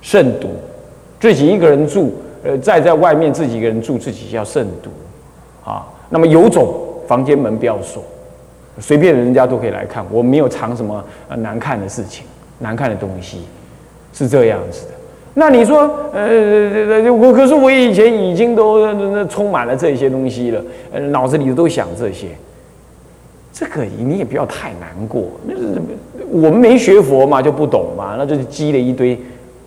慎独，自己一个人住，呃，再在外面自己一个人住，自己要慎独啊。那么有种房间门不要锁，随便人家都可以来看，我没有藏什么呃难看的事情、难看的东西，是这样子的。那你说，呃，我可是我以前已经都充满了这些东西了，呃，脑子里都想这些，这个你也不要太难过。那是我们没学佛嘛，就不懂嘛，那就是积了一堆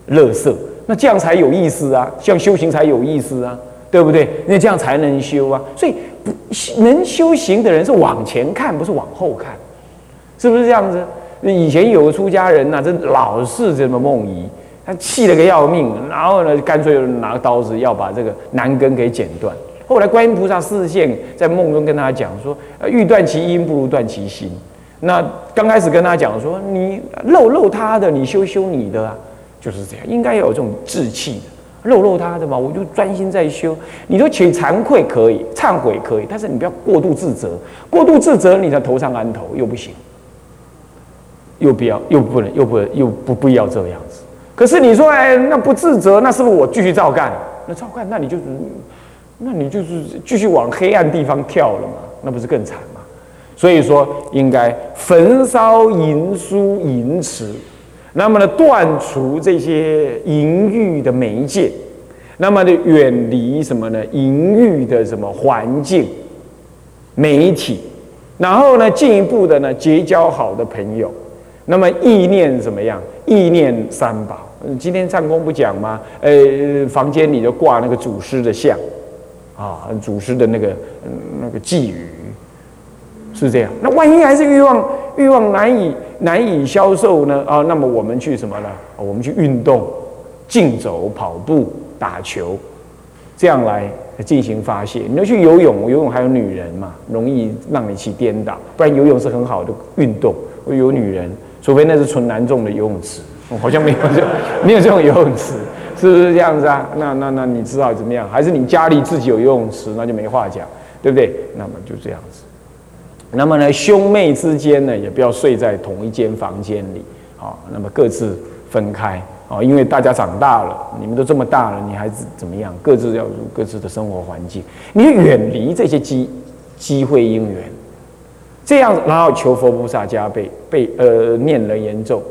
乐色，那这样才有意思啊，这样修行才有意思啊，对不对？那这样才能修啊。所以不能修行的人是往前看，不是往后看，是不是这样子？以前有个出家人呐，这老是这么梦遗。他气了个要命，然后呢，干脆拿刀子要把这个男根给剪断。后来观音菩萨示现，在梦中跟他讲说：“欲断其因，不如断其心。”那刚开始跟他讲说：“你漏漏他的，你修修你的啊，就是这样，应该要有这种志气的，肉肉他的嘛，我就专心在修。你说请惭愧可以，忏悔可以，但是你不要过度自责，过度自责，你的头上安头又不行，又不要，又不能，又不又不不要这样子。”可是你说，哎，那不自责，那是不是我继续照干？那照干，那你就是，那你就是继续往黑暗地方跳了嘛？那不是更惨吗？所以说，应该焚烧淫书淫词，那么呢，断除这些淫欲的媒介，那么呢，远离什么呢？淫欲的什么环境、媒体，然后呢，进一步的呢，结交好的朋友，那么意念怎么样？意念三宝。今天唱功不讲吗？呃，房间里就挂那个祖师的像，啊，祖师的那个那个寄语，是这样。那万一还是欲望欲望难以难以消受呢？啊，那么我们去什么呢？我们去运动，竞走、跑步、打球，这样来进行发泄。你要去游泳，游泳还有女人嘛，容易让你去颠倒。不然游泳是很好的运动，有女人，除非那是纯男众的游泳池。好像没有这 没有这种游泳池，是不是这样子啊？那那那你知道怎么样？还是你家里自己有游泳池，那就没话讲，对不对？那么就这样子。那么呢，兄妹之间呢，也不要睡在同一间房间里，啊，那么各自分开，啊，因为大家长大了，你们都这么大了，你还是怎么样？各自要入各自的生活环境，你远离这些机机会因缘，这样然后求佛菩萨加倍，被呃念人言咒。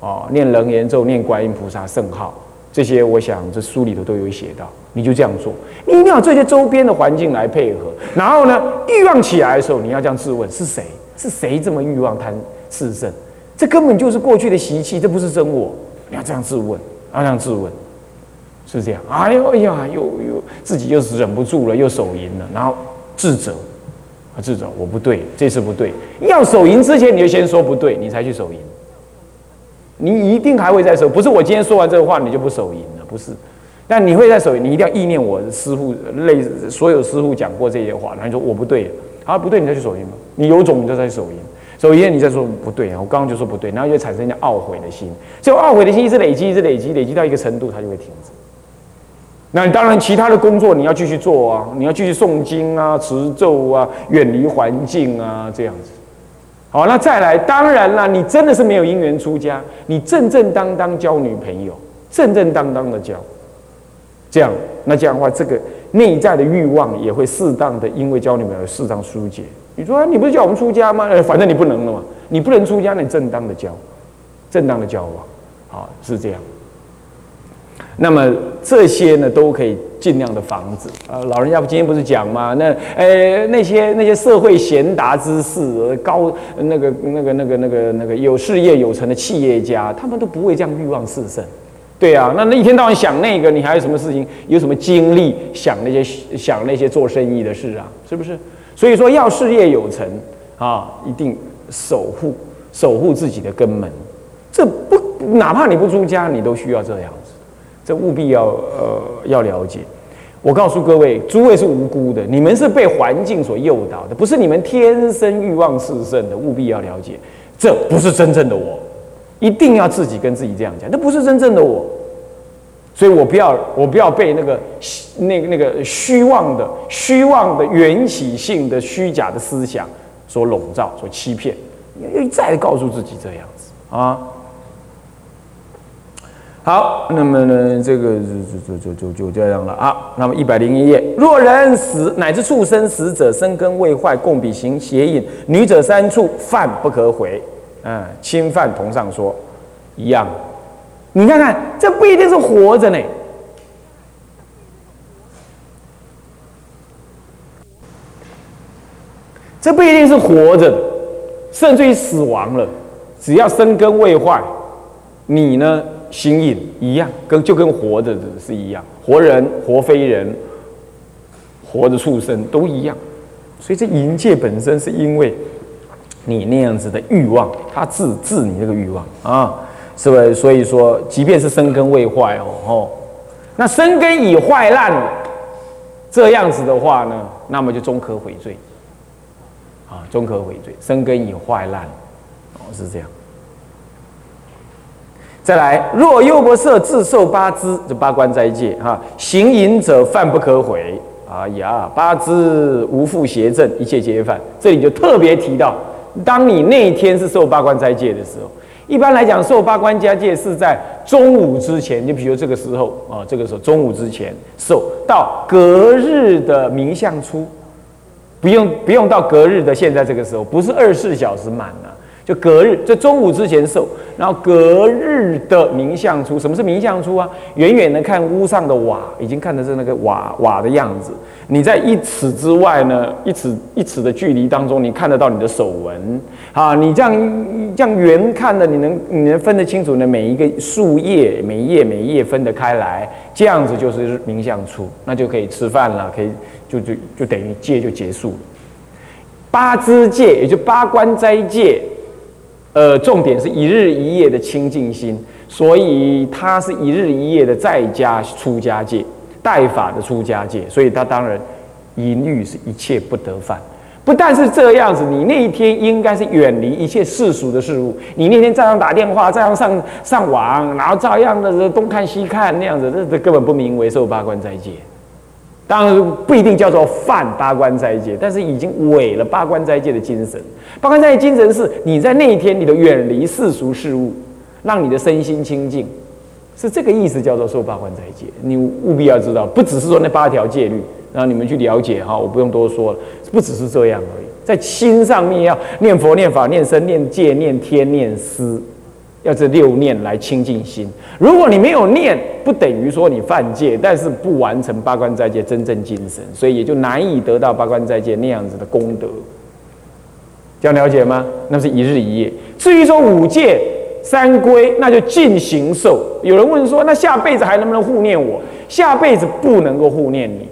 哦，念人严咒，念观音菩萨圣号，这些我想这书里头都有写到。你就这样做，你一定要这些周边的环境来配合。然后呢，欲望起来的时候，你要这样质问：是谁？是谁这么欲望贪炽盛？这根本就是过去的习气，这不是真我。你要这样质问，要这样质问，是这样。哎呦哎呀，又又自己又忍不住了，又手淫了，然后自责，啊自责，我不对，这次不对。要手淫之前，你就先说不对，你才去手淫。你一定还会再说，不是我今天说完这个话你就不手淫了，不是。但你会在守，你一定要意念我的师傅，类所有师傅讲过这些话，然后你说我不对，啊不对，你再去手淫吗？你有种你就再去手淫，手淫你再说不对啊，我刚刚就说不对，然后就产生一懊悔的心，这懊悔的心一直累积，一直累积，累积到一个程度，它就会停止。那你当然其他的工作你要继续做啊，你要继续诵经啊、持咒啊、远离环境啊，这样子。好，那再来，当然了，你真的是没有姻缘出家，你正正当当交女朋友，正正当当的交，这样，那这样的话，这个内在的欲望也会适当的，因为教你们而适当疏解。你说你不是叫我们出家吗？呃，反正你不能了嘛，你不能出家，你正当的交，正当的交往，好，是这样。那么这些呢，都可以尽量的防止。呃，老人家今天不是讲吗？那呃，那些那些社会贤达之士，高那个那个那个那个那个有事业有成的企业家，他们都不会这样欲望四盛。对啊，那那一天到晚想那个，你还有什么事情？有什么精力想那些想那些做生意的事啊？是不是？所以说要事业有成啊，一定守护守护自己的根门。这不，哪怕你不出家，你都需要这样子。这务必要呃要了解。我告诉各位，诸位是无辜的，你们是被环境所诱导的，不是你们天生欲望四盛的。务必要了解，这不是真正的我，一定要自己跟自己这样讲，那不是真正的我。所以我不要，我不要被那个那个那个虚妄的、虚妄的缘起性的虚假的思想所笼罩、所欺骗。一再告诉自己这样子啊。好，那么呢，这个就就就就就这样了啊。那么一百零一页，若人死乃至畜生死者，生根未坏，共比行邪淫，女者三处，犯不可悔。嗯，侵犯同上说一样。你看看，这不一定是活着呢，这不一定是活着，甚至于死亡了，只要生根未坏，你呢？心影一样，跟就跟活着的是一样，活人、活非人、活的畜生都一样。所以这淫戒本身是因为你那样子的欲望，它治治你这个欲望啊，是不是？所以说，即便是生根未坏哦，哦，那生根已坏烂，这样子的话呢，那么就终可悔罪啊，终可悔罪，生根已坏烂哦，是这样。再来，若又不设自受八支，这八关斋戒哈，行淫者犯不可悔。哎呀，八支无复邪正，一切皆犯。这里就特别提到，当你那一天是受八关斋戒的时候，一般来讲，受八关家戒是在中午之前，你比如这个时候啊，这个时候中午之前受到隔日的明相出，不用不用到隔日的现在这个时候，不是二十四小时满了。就隔日，在中午之前受，然后隔日的明相出。什么是明相出啊？远远的看屋上的瓦，已经看的是那个瓦瓦的样子。你在一尺之外呢，一尺一尺的距离当中，你看得到你的手纹啊。你这样这样远看的，你能你能分得清楚呢？每一个树叶，每一叶每一叶分得开来，这样子就是明相出，那就可以吃饭了，可以就就就等于戒就结束了。八支戒，也就八关斋戒。呃，重点是一日一夜的清净心，所以他是一日一夜的在家出家戒，代法的出家戒，所以他当然淫欲是一切不得犯。不但是这样子，你那一天应该是远离一切世俗的事物，你那天照样打电话，照样上上网，然后照样的东看西看那样子，这这根本不名为受八关斋戒。当然不一定叫做犯八关斋戒，但是已经违了八关斋戒的精神。八关斋戒精神是你在那一天你的远离世俗事物，让你的身心清净，是这个意思，叫做受八关斋戒。你务必要知道，不只是说那八条戒律，然后你们去了解哈，我不用多说了，不只是这样而已，在心上面要念佛、念法、念僧、念戒、念天、念思。要这六念来清净心。如果你没有念，不等于说你犯戒，但是不完成八关斋戒真正精神，所以也就难以得到八关斋戒那样子的功德。这样了解吗？那是一日一夜。至于说五戒三规，那就尽行受。有人问说，那下辈子还能不能护念我？下辈子不能够护念你。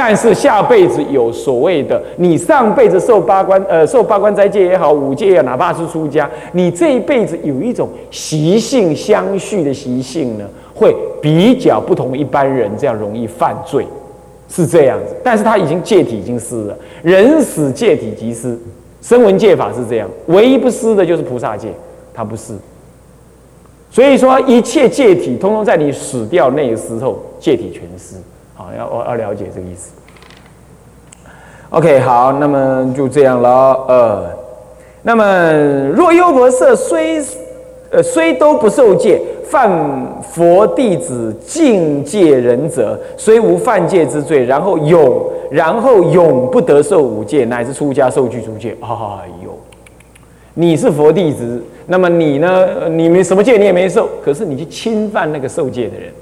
但是下辈子有所谓的，你上辈子受八关，呃，受八关斋戒也好，五戒也好，哪怕是出家，你这一辈子有一种习性相续的习性呢，会比较不同一般人这样容易犯罪，是这样子。但是他已经戒体已经失了，人死戒体即失，声闻戒法是这样，唯一不失的就是菩萨戒，他不是。所以说一切戒体，通通在你死掉那个时候，戒体全失。好，要我要了解这个意思。OK，好，那么就这样了。呃，那么若优婆塞虽呃虽都不受戒，犯佛弟子境界人者，虽无犯戒之罪，然后永然后永不得受五戒，乃至出家受具足戒。哎呦，你是佛弟子，那么你呢？你没什么戒，你也没受，可是你去侵犯那个受戒的人。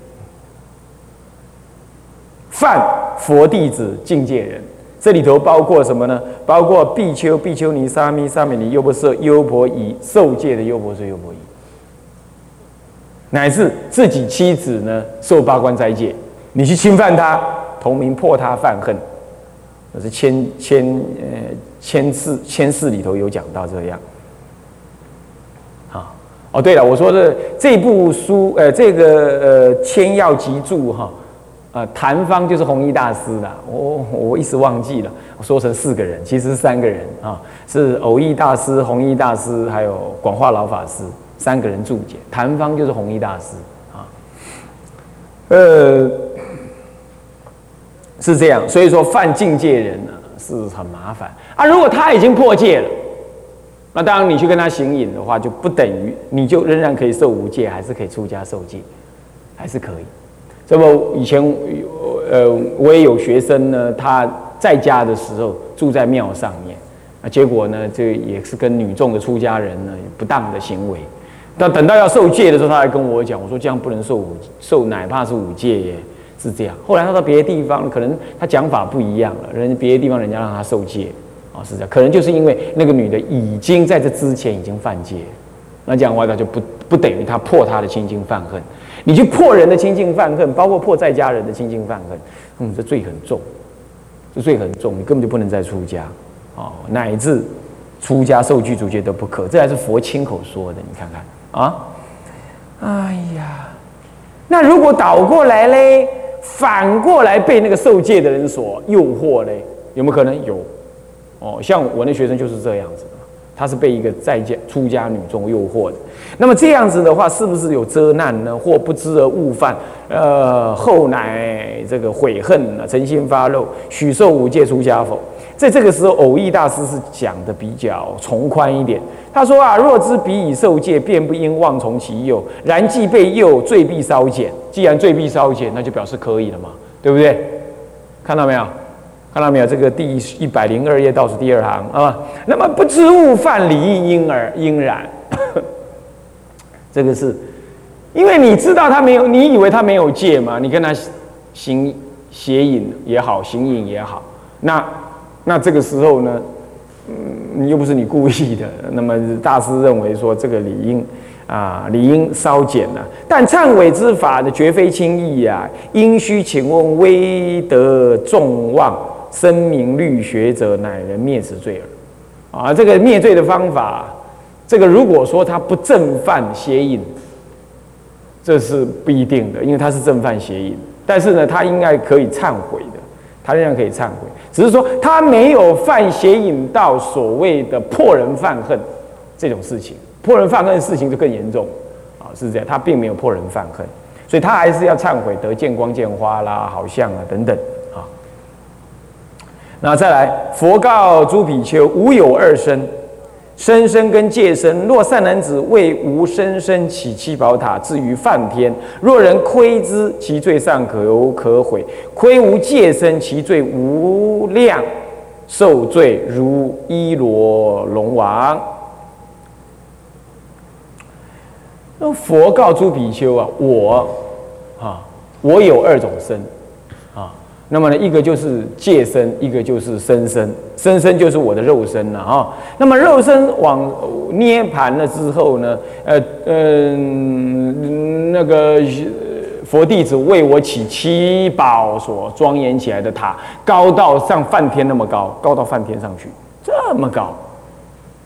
犯佛弟子境界人，这里头包括什么呢？包括比丘、比丘尼、沙弥、沙弥尼、优婆塞、优婆夷、受戒的优婆塞、优婆夷，乃至自己妻子呢受八关斋戒，你去侵犯他，同名破他犯恨，这是千千呃千字千世里头有讲到这样。好哦，对了，我说的这部书，呃，这个呃千要集注哈。啊，谭方就是弘一大师的，我我一时忘记了，我说成四个人，其实是三个人啊，是偶益大师、弘一大师还有广化老法师三个人注解。谭方就是弘一大师啊，呃，是这样，所以说犯境界人呢是很麻烦啊。如果他已经破戒了，那当然你去跟他行淫的话，就不等于你就仍然可以受无戒，还是可以出家受戒。还是可以。这么以前，呃，我也有学生呢，他在家的时候住在庙上面，啊，结果呢，这也是跟女众的出家人呢不当的行为。但等到要受戒的时候，他还跟我讲，我说这样不能受五受，哪怕是五戒耶，是这样。后来他到别的地方，可能他讲法不一样了，人别的地方人家让他受戒，啊，是这样。可能就是因为那个女的已经在这之前已经犯戒，那这样的话，他就不不等于他破他的清净犯恨。你去破人的清净犯恨，包括破在家人的清净犯恨，嗯，这罪很重，这罪很重，你根本就不能再出家，哦，乃至出家受具足戒都不可，这还是佛亲口说的，你看看啊，哎呀，那如果倒过来嘞，反过来被那个受戒的人所诱惑嘞，有没有可能有？哦，像我那学生就是这样子。他是被一个在家出家女众诱惑的，那么这样子的话，是不是有遮难呢？或不知而误犯，呃，后来这个悔恨呢？诚心发露，许受五戒出家否？在这个时候，偶益大师是讲的比较从宽一点。他说啊，若知彼已受戒，便不应妄从其诱。然既被诱，罪必稍减。既然罪必稍减，那就表示可以了嘛，对不对？看到没有？看到没有？这个第一百零二页倒数第二行啊。那么不知误犯礼义，因而应然。这个是，因为你知道他没有，你以为他没有戒嘛？你跟他行邪淫也好，行淫也好，那那这个时候呢，嗯，你又不是你故意的。那么大师认为说，这个理应啊，理应稍减了。但忏悔之法呢，绝非轻易啊，应须请问威德众望。声名律学者，乃人灭此罪耳。啊，这个灭罪的方法，这个如果说他不正犯邪淫，这是不一定的，因为他是正犯邪淫。但是呢，他应该可以忏悔的，他仍然可以忏悔，只是说他没有犯邪淫到所谓的破人犯恨这种事情。破人犯恨的事情就更严重啊，是这样，他并没有破人犯恨，所以他还是要忏悔得见光见花啦，好像啊等等。那再来，佛告诸比丘：无有二身，生身跟戒身。若善男子为无生身起七宝塔，至于梵天；若人窥之，其罪尚可有可悔；窥无戒身，其罪无量，受罪如伊罗龙王。那佛告诸比丘啊，我啊，我有二种身。那么呢，一个就是戒身，一个就是身身。身身就是我的肉身了啊。那么肉身往涅盘了之后呢，呃嗯，那个佛弟子为我起七宝所庄严起来的塔，高到像梵天那么高，高到梵天上去，这么高，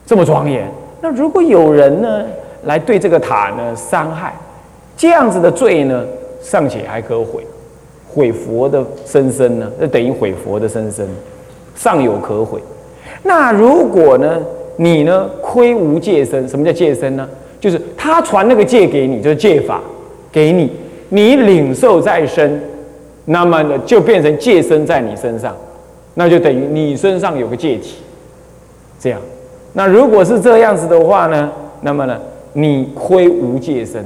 这么庄严。那如果有人呢来对这个塔呢伤害，这样子的罪呢，尚且还可悔。毁佛的身身呢？那等于毁佛的身身，尚有可毁。那如果呢，你呢亏无戒身？什么叫戒身呢？就是他传那个戒给你，就是戒法给你，你领受在身，那么呢就变成戒身在你身上，那就等于你身上有个戒体。这样，那如果是这样子的话呢，那么呢你亏无戒身。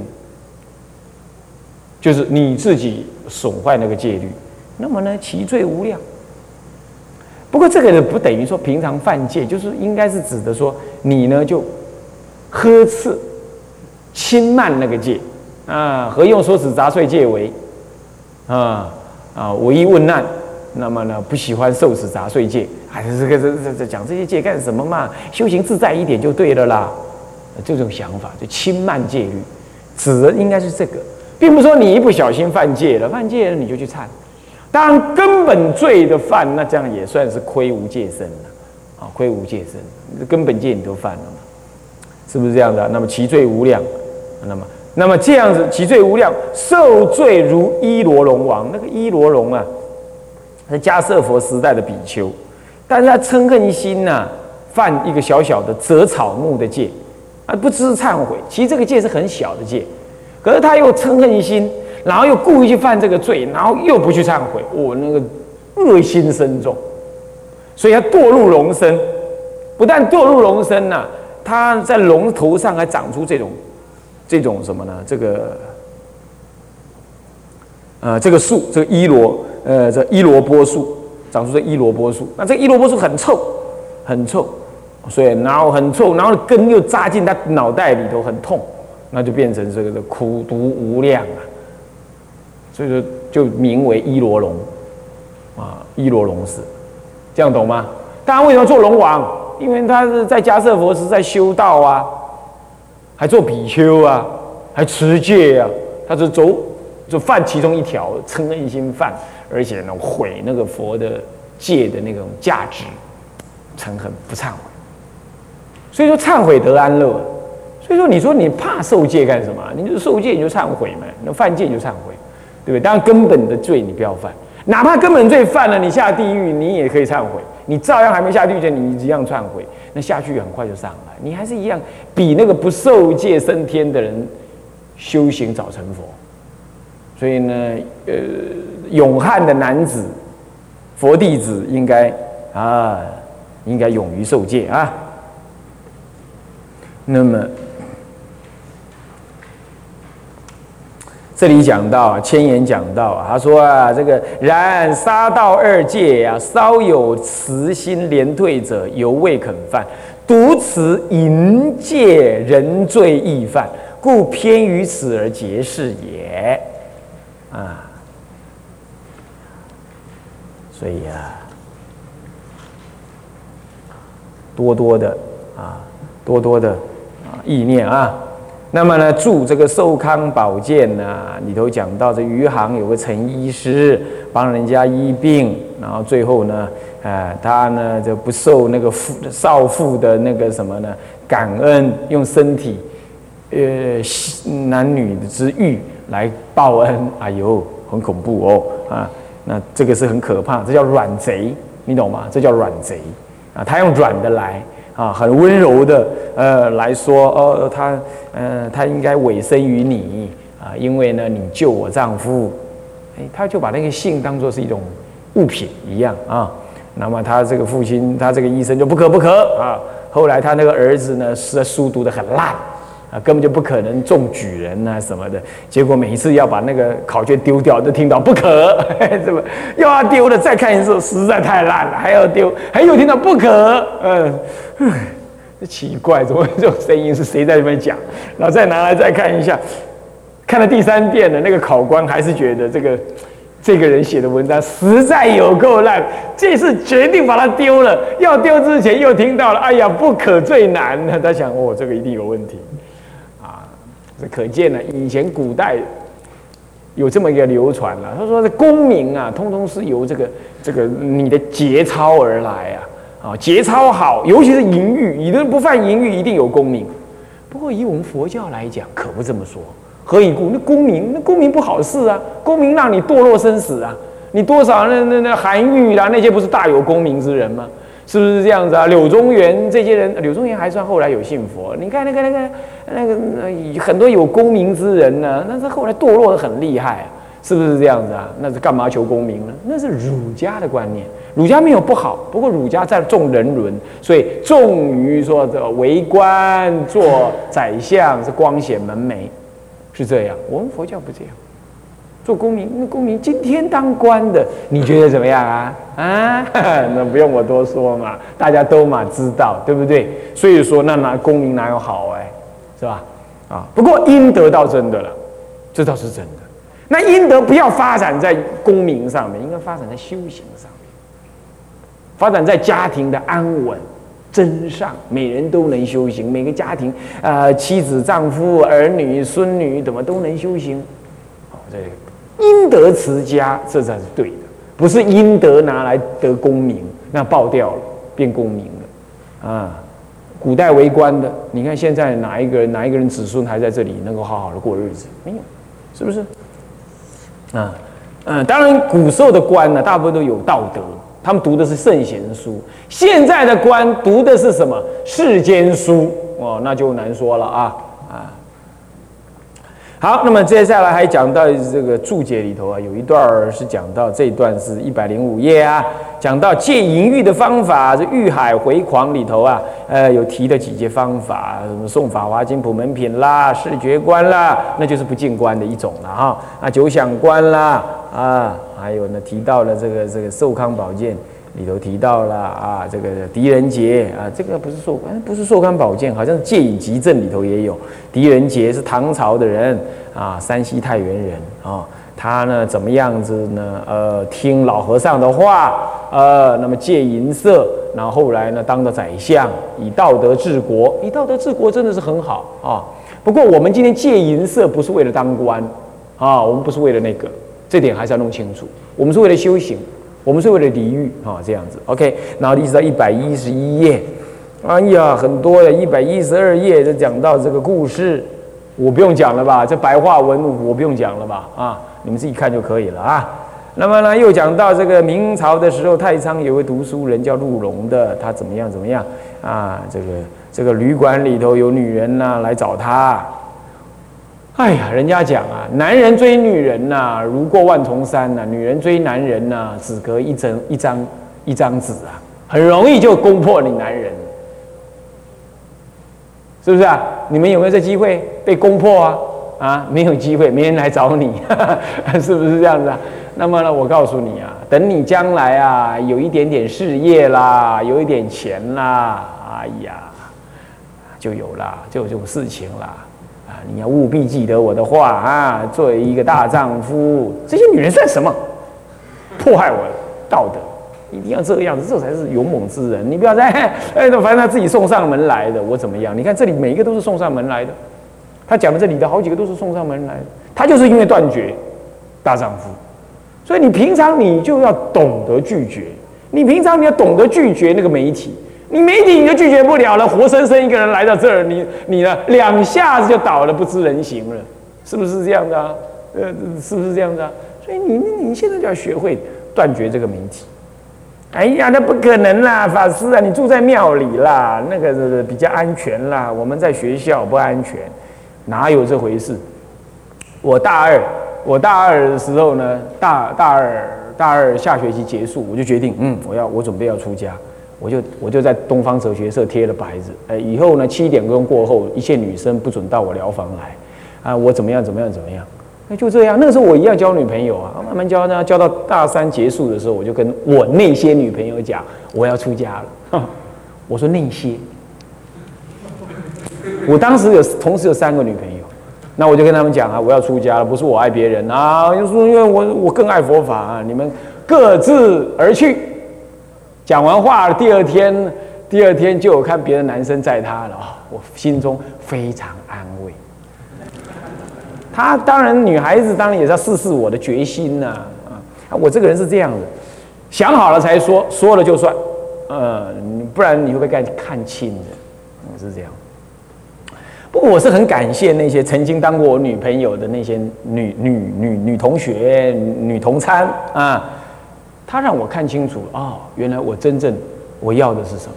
就是你自己损坏那个戒律，那么呢，其罪无量。不过这个不等于说平常犯戒，就是应该是指的说你呢就呵斥、轻慢那个戒啊。何用说此杂碎戒为啊啊？唯一问难，那么呢不喜欢受此杂碎戒，还是这个这这这讲这些戒干什么嘛？修行自在一点就对了啦。这种想法就轻慢戒律，指的应该是这个。并不是说你一不小心犯戒了，犯戒了你就去忏。当然根本罪的犯，那这样也算是亏无戒身了，啊，亏无戒身，根本戒你都犯了嘛，是不是这样的？那么其罪无量，那么那么这样子其罪无量，受罪如伊罗龙王。那个伊罗龙啊，是迦舍佛时代的比丘，但是他嗔恨心呐，犯一个小小的折草木的戒，啊，不知忏悔。其实这个戒是很小的戒。可是他又嗔恨心，然后又故意去犯这个罪，然后又不去忏悔，我那个恶心深重，所以他堕入龙身。不但堕入龙身呐，他在龙头上还长出这种，这种什么呢？这个呃，这个树，这个伊罗，呃，这伊罗波树，长出这伊罗波树，那这伊罗波树很臭，很臭，所以然后很臭，然后根又扎进他脑袋里头，很痛，那就变成这个的苦毒无量啊，所以说就名为伊罗龙，啊，伊罗龙寺，这样懂吗？大家为什么做龙王？因为他是在迦舍佛是在修道啊，还做比丘啊，还持戒啊，他是走就犯其中一条嗔恨心犯，而且呢毁那个佛的戒的那种价值，嗔恨不忏悔，所以说忏悔得安乐。所以说你说你怕受戒干什么？你就受戒你就忏悔嘛，那犯戒就忏悔，对不对？当然根本的罪你不要犯，哪怕根本罪犯了，你下地狱你也可以忏悔。你照样还没下地狱，你一样忏悔，那下去很快就上来，你还是一样比那个不受戒升天的人修行早成佛。所以呢，呃，勇悍的男子，佛弟子应该啊，应该勇于受戒啊。那么。这里讲到千言讲到，他说啊，这个然杀道二戒呀，稍有慈心连退者，犹未肯犯；独此淫戒，人罪易犯，故偏于此而结事也。啊，所以啊，多多的啊，多多的啊，意念啊。那么呢，住这个寿康保健呢，里头讲到这余杭有个陈医师帮人家医病，然后最后呢，呃，他呢就不受那个父少妇的那个什么呢感恩，用身体，呃，男女之欲来报恩，哎呦，很恐怖哦啊，那这个是很可怕，这叫软贼，你懂吗？这叫软贼啊，他用软的来。啊，很温柔的，呃，来说，哦，他，呃，他应该委身于你啊，因为呢，你救我丈夫，哎，他就把那个信当做是一种物品一样啊。那么他这个父亲，他这个医生就不可不可啊。后来他那个儿子呢，是书读得很烂。根本就不可能中举人呐什么的，结果每一次要把那个考卷丢掉，都听到不可，怎么又要丢了？再看一次，实在太烂了，还要丢，还有听到不可，嗯，奇怪，怎么这种声音是谁在那边讲？然后再拿来再看一下，看了第三遍了，那个考官还是觉得这个这个人写的文章实在有够烂，这次决定把它丢了。要丢之前又听到了，哎呀，不可最难，他想，哦，这个一定有问题。这可见呢，以前古代有这么一个流传了。他说：“这功名啊，通通是由这个这个你的节操而来啊！啊，节操好，尤其是淫欲，你都不犯淫欲，一定有功名。不过以我们佛教来讲，可不这么说。何以故？那功名，那功名不好事啊！功名让你堕落生死啊！你多少那那那韩愈啦，那些不是大有功名之人吗？”是不是这样子啊？柳宗元这些人，柳宗元还算后来有信佛。你看那个那个那个很多有功名之人呢，那是后来堕落的很厉害，是不是这样子啊？那是干嘛求功名呢？那是儒家的观念。儒家没有不好，不过儒家在重人伦，所以重于说这为官做宰相是光显门楣，是这样。我们佛教不这样。做公民，那公民今天当官的，你觉得怎么样啊？啊，那不用我多说嘛，大家都嘛知道，对不对？所以说，那哪公民哪有好哎，是吧？啊，不过阴德倒真的了，这倒是真的。那阴德不要发展在公民上面，应该发展在修行上面，发展在家庭的安稳、真上，每人都能修行，每个家庭啊，妻子、丈夫、儿女、孙女怎么都能修行，好这。阴德持家，这才是对的，不是阴德拿来得功名，那爆掉了，变功名了啊！古代为官的，你看现在哪一个人，哪一个人子孙还在这里能够好好的过日子？没有，是不是？啊，嗯，当然古时候的官呢，大部分都有道德，他们读的是圣贤书。现在的官读的是什么世间书？哦，那就难说了啊。好，那么接下来还讲到这个注解里头啊，有一段是讲到这一段是一百零五页啊，讲到戒淫欲的方法，这《欲海回狂》里头啊，呃，有提的几节方法，什么送《法华经》普门品啦，视觉观啦，那就是不净观的一种了哈。啊，九想观啦，啊，还有呢，提到了这个这个寿康宝鉴。里头提到了啊，这个狄仁杰啊，这个不是寿，不是寿康宝鉴，好像是戒隐集证里头也有。狄仁杰是唐朝的人啊，山西太原人啊，他呢怎么样子呢？呃，听老和尚的话，呃，那么戒淫色，然后后来呢当了宰相，以道德治国，以道德治国真的是很好啊。不过我们今天戒淫色不是为了当官啊，我们不是为了那个，这点还是要弄清楚，我们是为了修行。我们是为了礼遇啊，这样子，OK，然后一直到一百一十一页，哎呀，很多的，一百一十二页就讲到这个故事，我不用讲了吧？这白话文我不用讲了吧？啊，你们自己看就可以了啊。那么呢，又讲到这个明朝的时候，太仓有位读书人叫陆龙的，他怎么样怎么样啊？这个这个旅馆里头有女人呐来找他。哎呀，人家讲啊，男人追女人呐，如过万重山呐；女人追男人呐，只隔一张一张一张纸啊，很容易就攻破你男人，是不是啊？你们有没有这机会被攻破啊？啊，没有机会，没人来找你，是不是这样子啊？那么呢，我告诉你啊，等你将来啊，有一点点事业啦，有一点钱啦，哎呀，就有了，就有这种事情啦。啊你要务必记得我的话啊！作为一个大丈夫，这些女人算什么？迫害我道德，一定要这个样子，这才是勇猛之人。你不要再哎，反正他自己送上门来的，我怎么样？你看这里每一个都是送上门来的，他讲的这里的好几个都是送上门来的，他就是因为断绝大丈夫，所以你平常你就要懂得拒绝，你平常你要懂得拒绝那个媒体。你媒体你就拒绝不了了，活生生一个人来到这儿，你你呢两下子就倒了，不知人形了，是不是这样的啊？呃，是不是这样子啊？所以你你现在就要学会断绝这个媒体。哎呀，那不可能啦，法师啊，你住在庙里啦，那个比较安全啦。我们在学校不安全，哪有这回事？我大二，我大二的时候呢，大大二大二下学期结束，我就决定，嗯，我要我准备要出家。我就我就在东方哲学社贴了牌子，呃，以后呢七点钟过后，一切女生不准到我疗房来，啊，我怎么样怎么样怎么样，那就这样。那个时候我一样交女朋友啊，慢慢交呢，交到大三结束的时候，我就跟我那些女朋友讲，我要出家了。我说那些，我当时有同时有三个女朋友，那我就跟他们讲啊，我要出家了，不是我爱别人啊，就是因为我我更爱佛法啊，你们各自而去。讲完话，第二天，第二天就有看别的男生载她了啊！我心中非常安慰。她当然，女孩子当然也是要试试我的决心呐啊！我这个人是这样的，想好了才说，说了就算，呃，不然你会被看看清的，是这样。不过我是很感谢那些曾经当过我女朋友的那些女女女女同学、女同餐啊。他让我看清楚啊，原来我真正我要的是什么，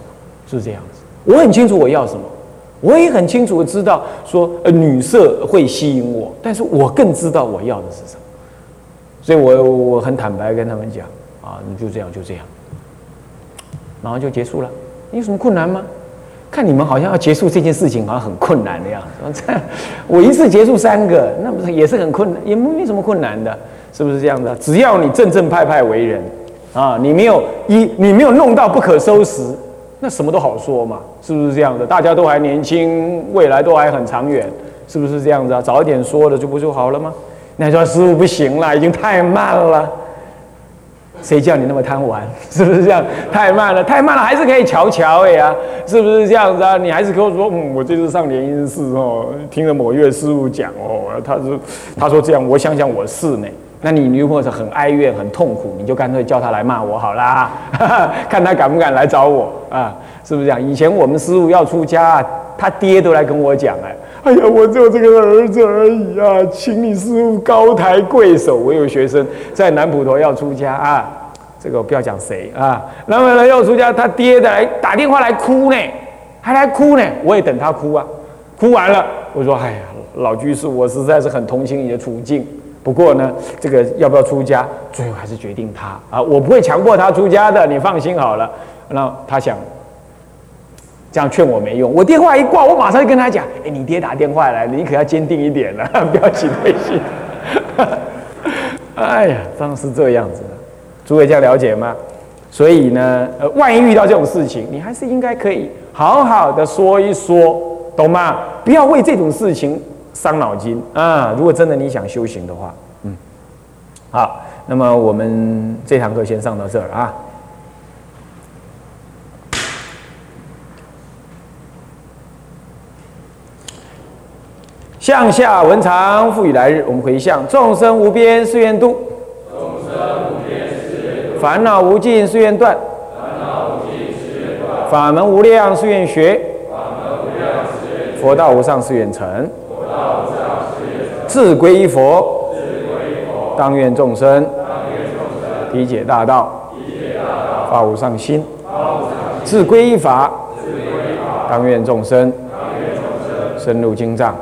是这样子。我很清楚我要什么，我也很清楚的知道说，呃，女色会吸引我，但是我更知道我要的是什么。所以我我很坦白跟他们讲啊，你就这样就这样，然后就结束了。你有什么困难吗？看你们好像要结束这件事情，好像很困难的样子。我一次结束三个，那不是也是很困难，也没什么困难的。是不是这样的？只要你正正派派为人，啊，你没有一，你没有弄到不可收拾，那什么都好说嘛，是不是这样的？大家都还年轻，未来都还很长远，是不是这样子啊？早一点说了就不就好了吗？那说师傅不行了，已经太慢了。谁叫你那么贪玩？是不是这样？太慢了，太慢了，还是可以瞧瞧哎呀，是不是这样子啊？你还是跟我说，嗯，我这次上莲音寺哦，听了某月师傅讲哦，他说他说这样，我想想我是呢。那你女朋友是很哀怨、很痛苦，你就干脆叫她来骂我好啦，看她敢不敢来找我啊？是不是这样？以前我们师傅要出家，他爹都来跟我讲哎，哎呀，我只有这个儿子而已啊，请你师傅高抬贵手。我有学生在南普陀要出家啊，这个我不要讲谁啊，那么呢要出家，他爹的来打电话来哭呢，还来哭呢，我也等他哭啊，哭完了，我说哎呀。老居士，我实在是很同情你的处境。不过呢，这个要不要出家，最后还是决定他啊，我不会强迫他出家的，你放心好了。那他想这样劝我没用，我电话一挂，我马上就跟他讲：哎，你爹打电话来，你可要坚定一点了，不要起退心。哎呀，当然是这样子的，诸位这样了解吗？所以呢，呃，万一遇到这种事情，你还是应该可以好好的说一说，懂吗？不要为这种事情伤脑筋。啊！如果真的你想修行的话，嗯，好，那么我们这堂课先上到这儿啊。向下文长赋予来日，我们回向众生无边誓愿度，众生无边誓愿度；烦恼无尽誓愿断，烦恼无尽誓愿断；法门无量誓愿学，法门无量誓愿；佛道无上誓愿成；自归依佛，当愿众生，当愿众生；体解大道，发无上心，自归依法，当愿众生，深入经藏。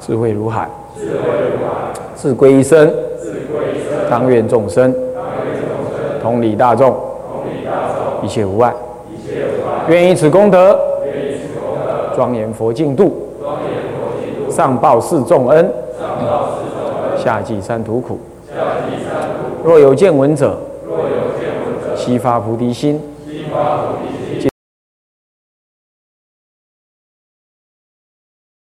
智慧如海，自归一生，当愿众生，同理大众，一切无碍，愿以此功德，庄严佛净土，上报四重恩，下济三途苦。若有见闻者，悉发菩提心。